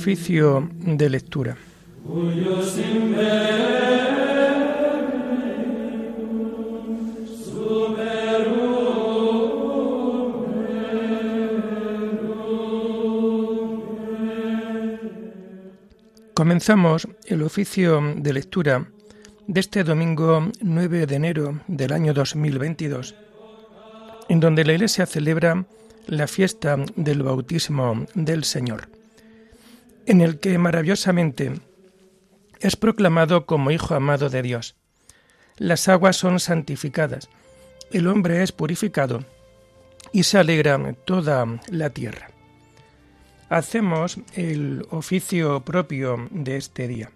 Oficio de lectura. Comenzamos el oficio de lectura de este domingo 9 de enero del año 2022, en donde la Iglesia celebra la fiesta del bautismo del Señor, en el que maravillosamente es proclamado como Hijo amado de Dios. Las aguas son santificadas, el hombre es purificado y se alegra toda la tierra. Hacemos el oficio propio de este día.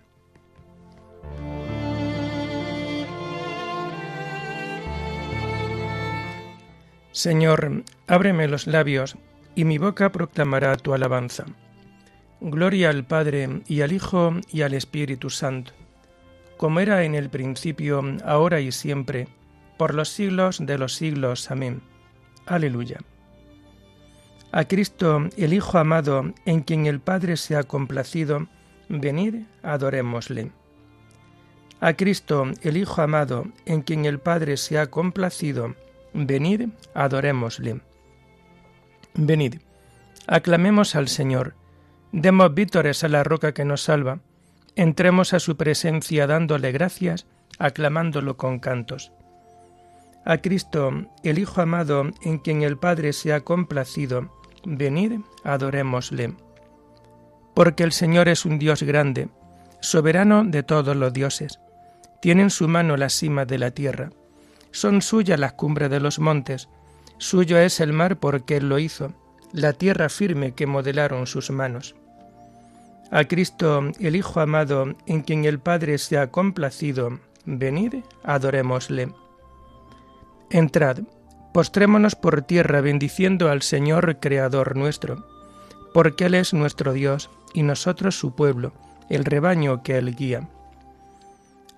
Señor, ábreme los labios, y mi boca proclamará tu alabanza. Gloria al Padre, y al Hijo, y al Espíritu Santo, como era en el principio, ahora y siempre, por los siglos de los siglos. Amén. Aleluya. A Cristo, el Hijo amado, en quien el Padre se ha complacido, venid, adorémosle. A Cristo, el Hijo amado, en quien el Padre se ha complacido, Venid, adorémosle. Venid, aclamemos al Señor, demos vítores a la roca que nos salva, entremos a su presencia dándole gracias, aclamándolo con cantos. A Cristo, el Hijo amado, en quien el Padre se ha complacido, venid, adorémosle. Porque el Señor es un Dios grande, soberano de todos los dioses, tiene en su mano la cima de la tierra son suyas las cumbres de los montes, suyo es el mar porque Él lo hizo, la tierra firme que modelaron sus manos. A Cristo, el Hijo amado, en quien el Padre se ha complacido, venid, adorémosle. Entrad, postrémonos por tierra bendiciendo al Señor Creador nuestro, porque Él es nuestro Dios y nosotros su pueblo, el rebaño que Él guía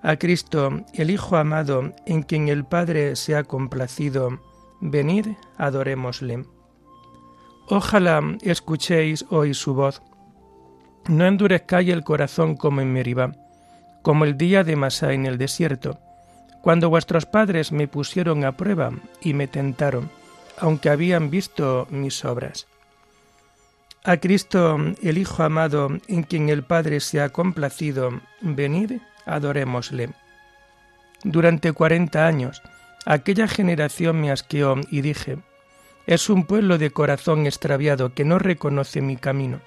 a Cristo, el Hijo amado, en quien el Padre se ha complacido, venid, adorémosle. Ojalá escuchéis hoy su voz. No endurezcáis el corazón como en Meribá, como el día de Masá en el desierto, cuando vuestros padres me pusieron a prueba y me tentaron, aunque habían visto mis obras. A Cristo, el Hijo amado, en quien el Padre se ha complacido, venid, adorémosle. Durante cuarenta años, aquella generación me asqueó y dije, es un pueblo de corazón extraviado que no reconoce mi camino.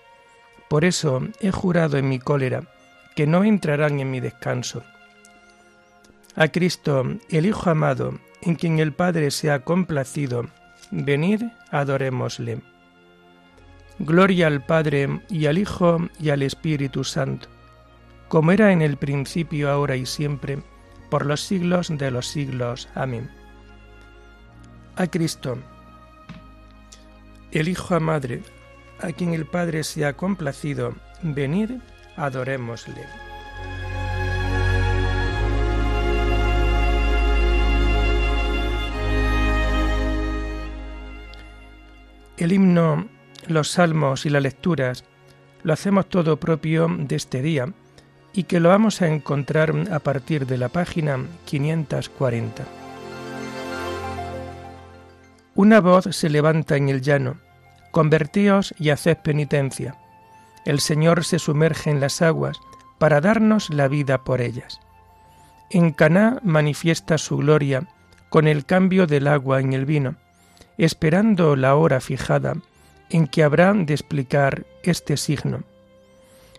Por eso he jurado en mi cólera que no entrarán en mi descanso. A Cristo, el Hijo amado, en quien el Padre se ha complacido, venid, adorémosle. Gloria al Padre y al Hijo y al Espíritu Santo como era en el principio, ahora y siempre, por los siglos de los siglos. Amén. A Cristo, el Hijo a Madre, a quien el Padre se ha complacido, venid, adorémosle. El himno, los salmos y las lecturas lo hacemos todo propio de este día, y que lo vamos a encontrar a partir de la página 540. Una voz se levanta en el llano, convertíos y haced penitencia. El Señor se sumerge en las aguas para darnos la vida por ellas. En Caná manifiesta su gloria con el cambio del agua en el vino, esperando la hora fijada en que habrá de explicar este signo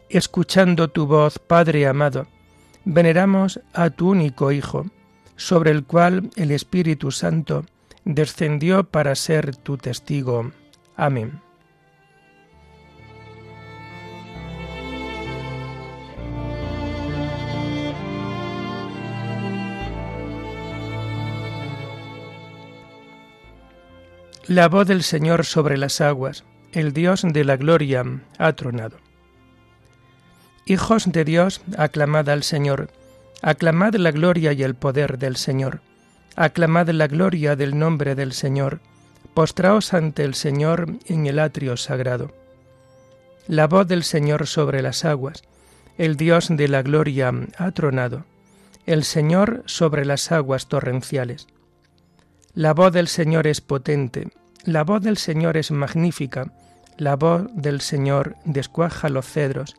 escuchando tu voz, Padre amado, veneramos a tu único Hijo, sobre el cual el Espíritu Santo descendió para ser tu testigo. Amén. La voz del Señor sobre las aguas, el Dios de la gloria, ha tronado. Hijos de Dios, aclamad al Señor, aclamad la gloria y el poder del Señor, aclamad la gloria del nombre del Señor, postraos ante el Señor en el atrio sagrado. La voz del Señor sobre las aguas. El Dios de la gloria ha tronado. El Señor sobre las aguas torrenciales. La voz del Señor es potente. La voz del Señor es magnífica. La voz del Señor descuaja los cedros.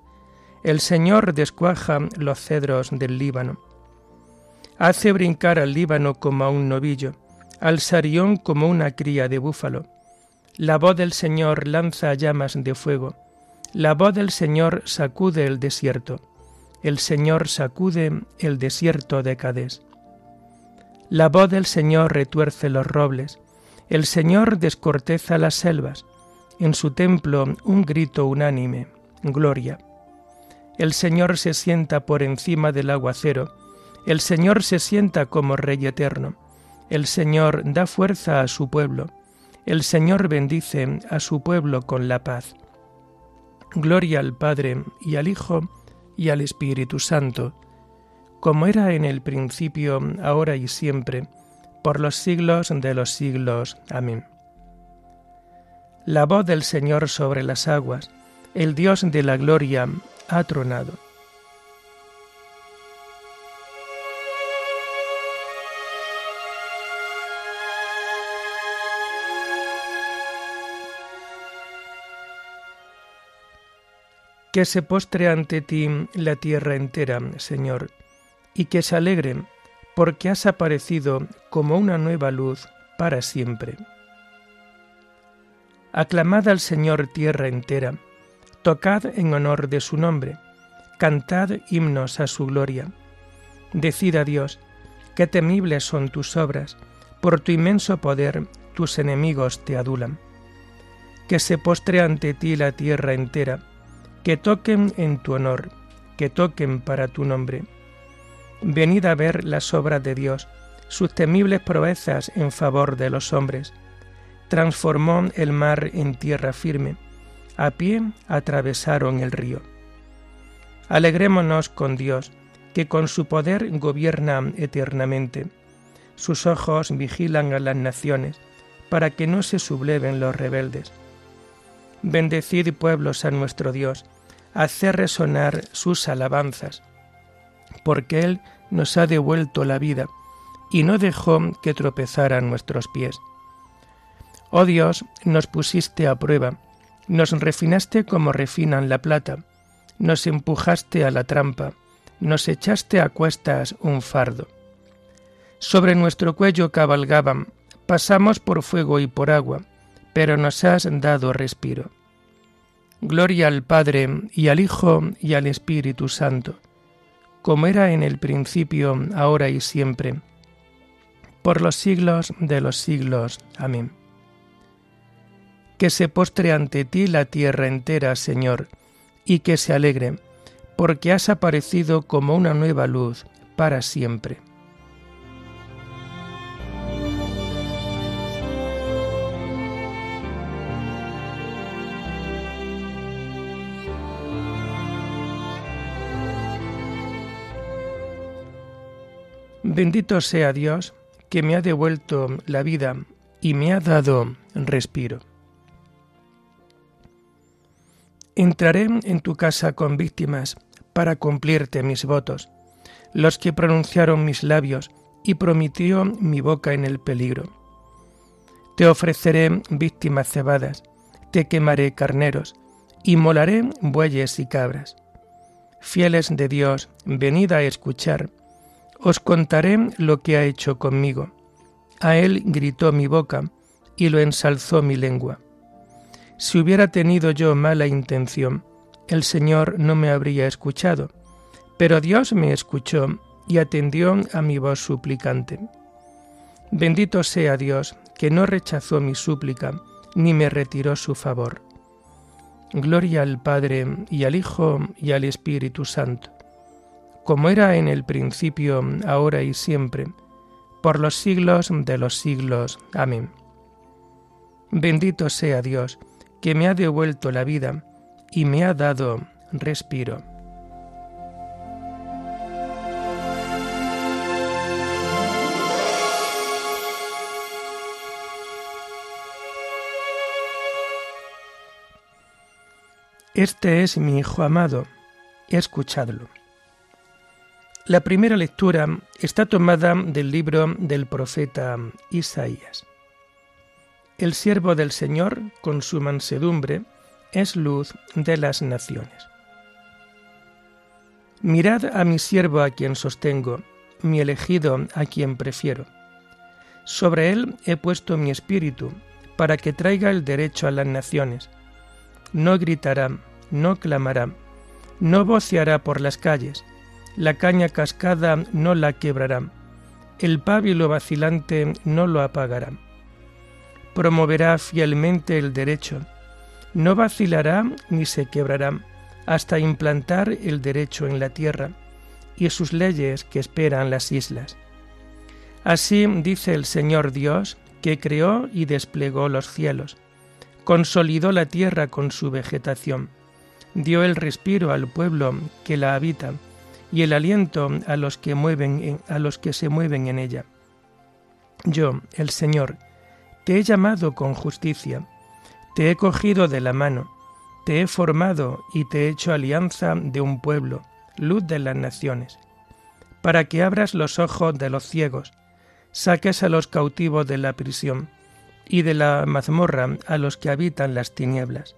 El Señor descuaja los cedros del Líbano. Hace brincar al Líbano como a un novillo, al Sarión como una cría de búfalo. La voz del Señor lanza llamas de fuego la voz del Señor sacude el desierto. El Señor sacude el desierto de Cadés. La voz del Señor retuerce los robles. El Señor descorteza las selvas. En su templo un grito unánime. Gloria. El Señor se sienta por encima del aguacero. El Señor se sienta como Rey eterno. El Señor da fuerza a su pueblo. El Señor bendice a su pueblo con la paz. Gloria al Padre y al Hijo y al Espíritu Santo, como era en el principio, ahora y siempre, por los siglos de los siglos. Amén. La voz del Señor sobre las aguas, el Dios de la gloria, ha tronado. Que se postre ante ti la tierra entera, Señor, y que se alegre, porque has aparecido como una nueva luz para siempre. Aclamad al Señor tierra entera, tocad en honor de su nombre, cantad himnos a su gloria. Decid a Dios, qué temibles son tus obras, por tu inmenso poder tus enemigos te adulan. Que se postre ante ti la tierra entera, que toquen en tu honor, que toquen para tu nombre. Venid a ver las obras de Dios, sus temibles proezas en favor de los hombres. Transformó el mar en tierra firme, a pie atravesaron el río. Alegrémonos con Dios, que con su poder gobierna eternamente. Sus ojos vigilan a las naciones, para que no se subleven los rebeldes. Bendecid pueblos a nuestro Dios, haced resonar sus alabanzas, porque Él nos ha devuelto la vida y no dejó que tropezaran nuestros pies. Oh Dios, nos pusiste a prueba, nos refinaste como refinan la plata, nos empujaste a la trampa, nos echaste a cuestas un fardo. Sobre nuestro cuello cabalgaban, pasamos por fuego y por agua, pero nos has dado respiro. Gloria al Padre y al Hijo y al Espíritu Santo, como era en el principio, ahora y siempre, por los siglos de los siglos. Amén. Que se postre ante ti la tierra entera, Señor, y que se alegre, porque has aparecido como una nueva luz para siempre. Bendito sea Dios que me ha devuelto la vida y me ha dado respiro. Entraré en tu casa con víctimas para cumplirte mis votos, los que pronunciaron mis labios y prometió mi boca en el peligro. Te ofreceré víctimas cebadas, te quemaré carneros, y molaré bueyes y cabras. Fieles de Dios, venid a escuchar, os contaré lo que ha hecho conmigo. A él gritó mi boca y lo ensalzó mi lengua. Si hubiera tenido yo mala intención, el Señor no me habría escuchado, pero Dios me escuchó y atendió a mi voz suplicante. Bendito sea Dios, que no rechazó mi súplica, ni me retiró su favor. Gloria al Padre y al Hijo y al Espíritu Santo como era en el principio, ahora y siempre, por los siglos de los siglos. Amén. Bendito sea Dios, que me ha devuelto la vida y me ha dado respiro. Este es mi Hijo amado, escuchadlo. La primera lectura está tomada del libro del profeta Isaías. El siervo del Señor, con su mansedumbre, es luz de las naciones. Mirad a mi siervo a quien sostengo, mi elegido a quien prefiero. Sobre él he puesto mi espíritu, para que traiga el derecho a las naciones. No gritará, no clamará, no voceará por las calles, la caña cascada no la quebrará, el pábilo vacilante no lo apagará. Promoverá fielmente el derecho, no vacilará ni se quebrará hasta implantar el derecho en la tierra y sus leyes que esperan las islas. Así dice el Señor Dios, que creó y desplegó los cielos, consolidó la tierra con su vegetación, dio el respiro al pueblo que la habita y el aliento a los que mueven a los que se mueven en ella. Yo, el Señor, te he llamado con justicia, te he cogido de la mano, te he formado y te he hecho alianza de un pueblo, luz de las naciones, para que abras los ojos de los ciegos, saques a los cautivos de la prisión y de la mazmorra a los que habitan las tinieblas.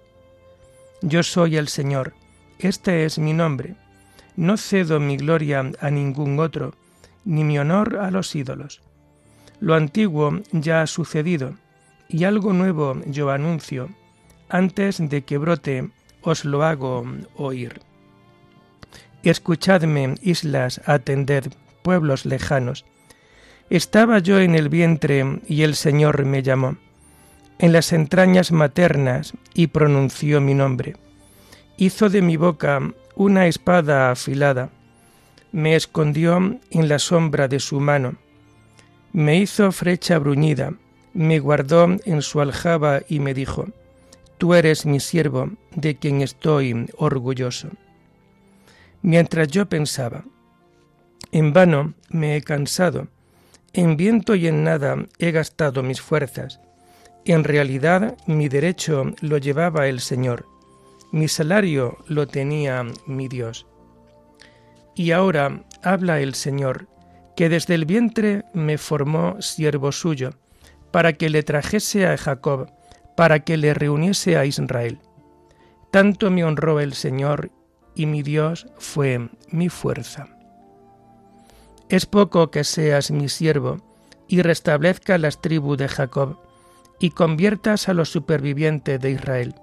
Yo soy el Señor, este es mi nombre. No cedo mi gloria a ningún otro, ni mi honor a los ídolos. Lo antiguo ya ha sucedido, y algo nuevo yo anuncio. Antes de que brote, os lo hago oír. Escuchadme, islas, atended, pueblos lejanos, estaba yo en el vientre y el Señor me llamó, en las entrañas maternas y pronunció mi nombre. Hizo de mi boca una espada afilada, me escondió en la sombra de su mano, me hizo frecha bruñida, me guardó en su aljaba y me dijo, Tú eres mi siervo, de quien estoy orgulloso. Mientras yo pensaba, en vano me he cansado, en viento y en nada he gastado mis fuerzas. En realidad mi derecho lo llevaba el Señor, mi salario lo tenía mi Dios. Y ahora habla el Señor, que desde el vientre me formó siervo suyo, para que le trajese a Jacob, para que le reuniese a Israel. Tanto me honró el Señor, y mi Dios fue mi fuerza. Es poco que seas mi siervo y restablezca las tribus de Jacob y conviertas a los supervivientes de Israel.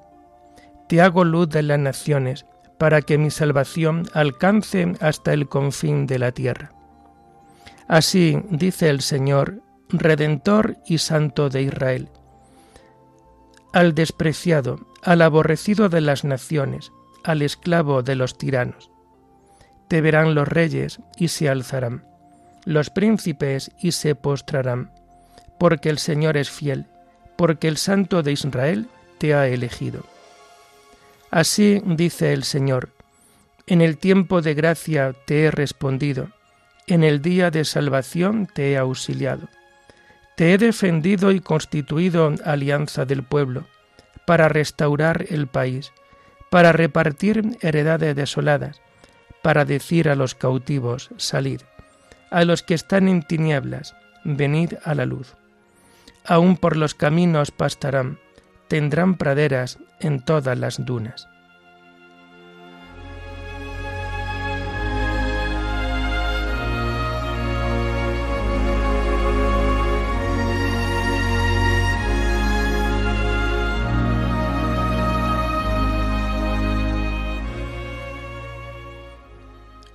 Te hago luz de las naciones para que mi salvación alcance hasta el confín de la tierra. Así dice el Señor, Redentor y Santo de Israel. Al despreciado, al aborrecido de las naciones, al esclavo de los tiranos. Te verán los reyes y se alzarán los príncipes y se postrarán, porque el Señor es fiel, porque el Santo de Israel te ha elegido. Así dice el Señor, en el tiempo de gracia te he respondido, en el día de salvación te he auxiliado. Te he defendido y constituido alianza del pueblo, para restaurar el país, para repartir heredades desoladas, para decir a los cautivos, salid a los que están en tinieblas, venid a la luz. Aún por los caminos pastarán, tendrán praderas en todas las dunas.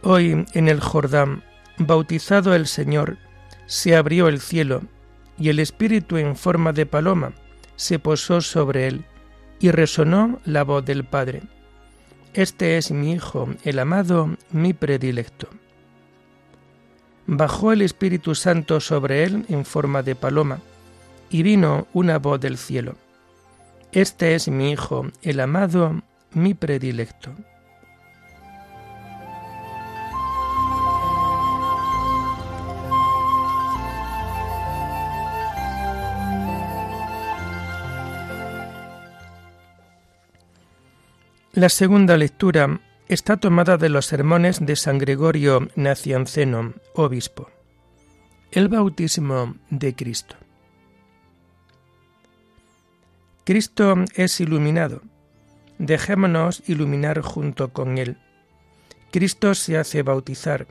Hoy en el Jordán Bautizado el Señor, se abrió el cielo, y el Espíritu en forma de paloma se posó sobre él, y resonó la voz del Padre. Este es mi Hijo, el amado, mi predilecto. Bajó el Espíritu Santo sobre él en forma de paloma, y vino una voz del cielo. Este es mi Hijo, el amado, mi predilecto. La segunda lectura está tomada de los sermones de San Gregorio Nacianceno, obispo. El bautismo de Cristo. Cristo es iluminado. Dejémonos iluminar junto con Él. Cristo se hace bautizar.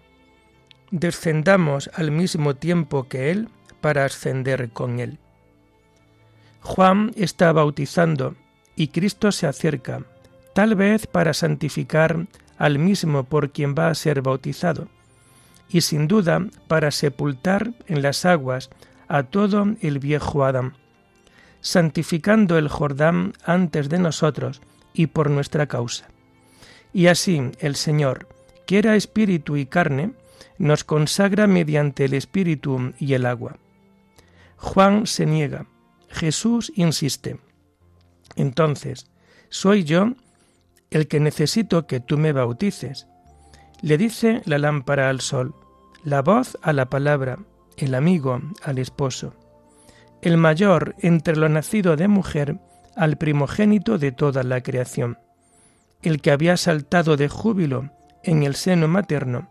Descendamos al mismo tiempo que Él para ascender con Él. Juan está bautizando y Cristo se acerca, tal vez para santificar al mismo por quien va a ser bautizado, y sin duda para sepultar en las aguas a todo el viejo Adán, santificando el Jordán antes de nosotros y por nuestra causa. Y así el Señor, que era espíritu y carne, nos consagra mediante el espíritu y el agua. Juan se niega, Jesús insiste. Entonces, soy yo el que necesito que tú me bautices. Le dice la lámpara al sol, la voz a la palabra, el amigo al esposo, el mayor entre lo nacido de mujer al primogénito de toda la creación, el que había saltado de júbilo en el seno materno,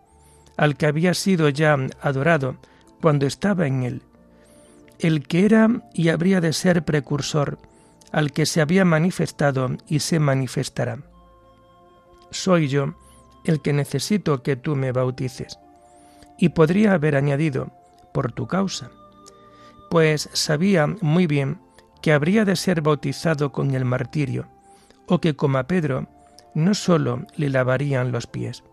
al que había sido ya adorado cuando estaba en él, el que era y habría de ser precursor, al que se había manifestado y se manifestará. Soy yo el que necesito que tú me bautices. Y podría haber añadido, por tu causa, pues sabía muy bien que habría de ser bautizado con el martirio, o que como a Pedro no sólo le lavarían los pies.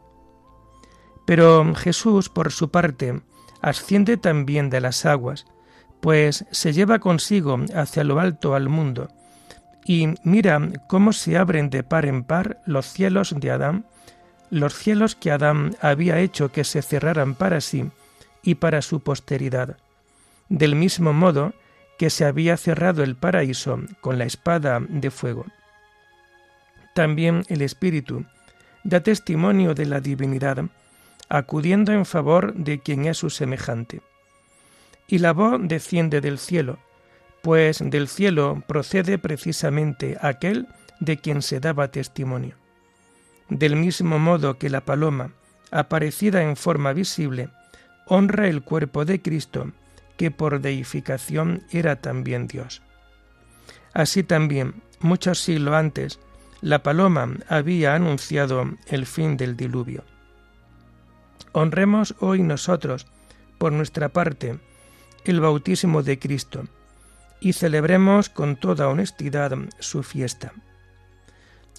Pero Jesús, por su parte, asciende también de las aguas, pues se lleva consigo hacia lo alto al mundo, y mira cómo se abren de par en par los cielos de Adán, los cielos que Adán había hecho que se cerraran para sí y para su posteridad, del mismo modo que se había cerrado el paraíso con la espada de fuego. También el Espíritu da testimonio de la divinidad, acudiendo en favor de quien es su semejante y la voz desciende del cielo, pues del cielo procede precisamente aquel de quien se daba testimonio. Del mismo modo que la paloma, aparecida en forma visible, honra el cuerpo de Cristo, que por deificación era también Dios. Así también, muchos siglos antes, la paloma había anunciado el fin del diluvio. Honremos hoy nosotros, por nuestra parte, el bautismo de Cristo y celebremos con toda honestidad su fiesta.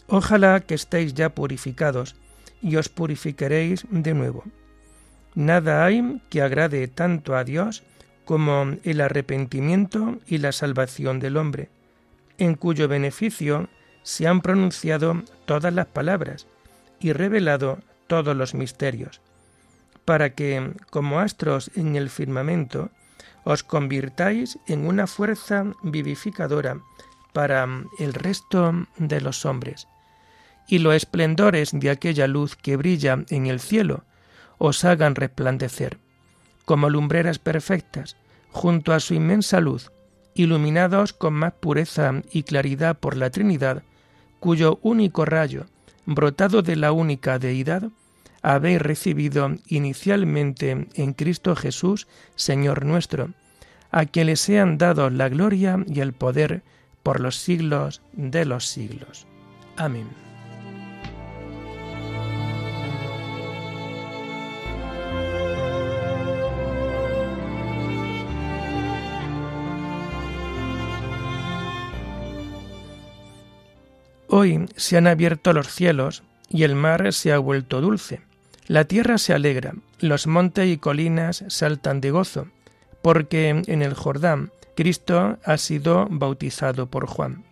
Ojalá que estéis ya purificados y os purificaréis de nuevo. Nada hay que agrade tanto a Dios como el arrepentimiento y la salvación del hombre, en cuyo beneficio se han pronunciado todas las palabras y revelado todos los misterios, para que, como astros en el firmamento, os convirtáis en una fuerza vivificadora para el resto de los hombres, y los esplendores de aquella luz que brilla en el cielo os hagan resplandecer, como lumbreras perfectas, junto a su inmensa luz, iluminados con más pureza y claridad por la Trinidad, cuyo único rayo, brotado de la única deidad, habéis recibido inicialmente en Cristo Jesús, Señor nuestro, a quien le sean dados la gloria y el poder por los siglos de los siglos. Amén. Hoy se han abierto los cielos y el mar se ha vuelto dulce la tierra se alegra, los montes y colinas saltan de gozo, porque en el Jordán Cristo ha sido bautizado por Juan.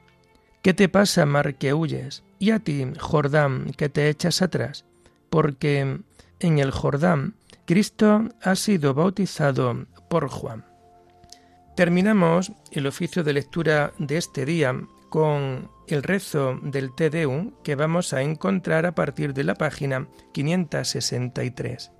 ¿Qué te pasa, mar, que huyes? Y a ti, Jordán, que te echas atrás, porque en el Jordán Cristo ha sido bautizado por Juan. Terminamos el oficio de lectura de este día con el rezo del Te Deum que vamos a encontrar a partir de la página 563.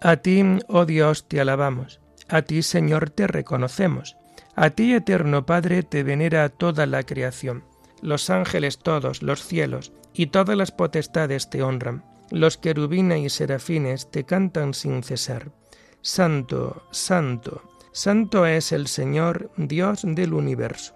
A ti, oh Dios, te alabamos, a ti, Señor, te reconocemos, a ti, eterno Padre, te venera toda la creación, los ángeles todos, los cielos y todas las potestades te honran. Los querubines y serafines te cantan sin cesar. Santo, santo, santo es el Señor, Dios del universo.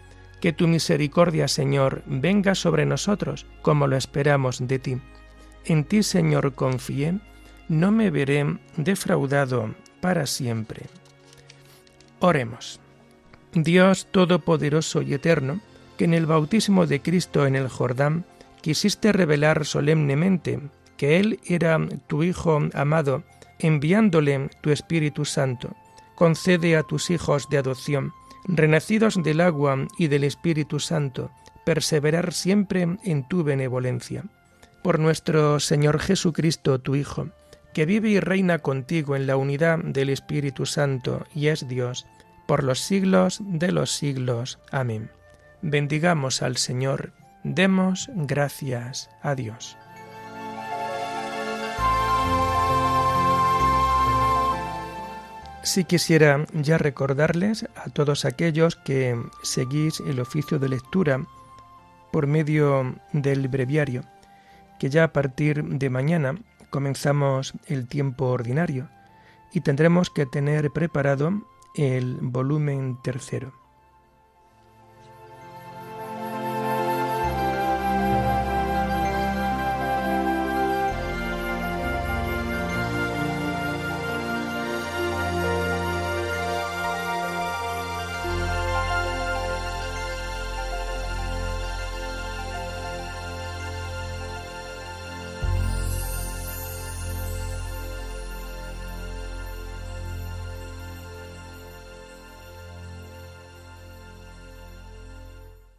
Que tu misericordia, Señor, venga sobre nosotros, como lo esperamos de ti. En ti, Señor, confié, no me veré defraudado para siempre. Oremos. Dios Todopoderoso y Eterno, que en el bautismo de Cristo en el Jordán quisiste revelar solemnemente que Él era tu Hijo amado, enviándole tu Espíritu Santo. Concede a tus hijos de adopción, renacidos del agua y del Espíritu Santo, perseverar siempre en tu benevolencia. Por nuestro Señor Jesucristo, tu Hijo, que vive y reina contigo en la unidad del Espíritu Santo y es Dios, por los siglos de los siglos. Amén. Bendigamos al Señor, demos gracias a Dios. Si quisiera ya recordarles a todos aquellos que seguís el oficio de lectura por medio del breviario, que ya a partir de mañana comenzamos el tiempo ordinario y tendremos que tener preparado el volumen tercero.